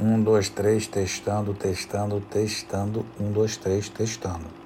Um, dois, três, testando, testando, testando. Um, dois, três, testando.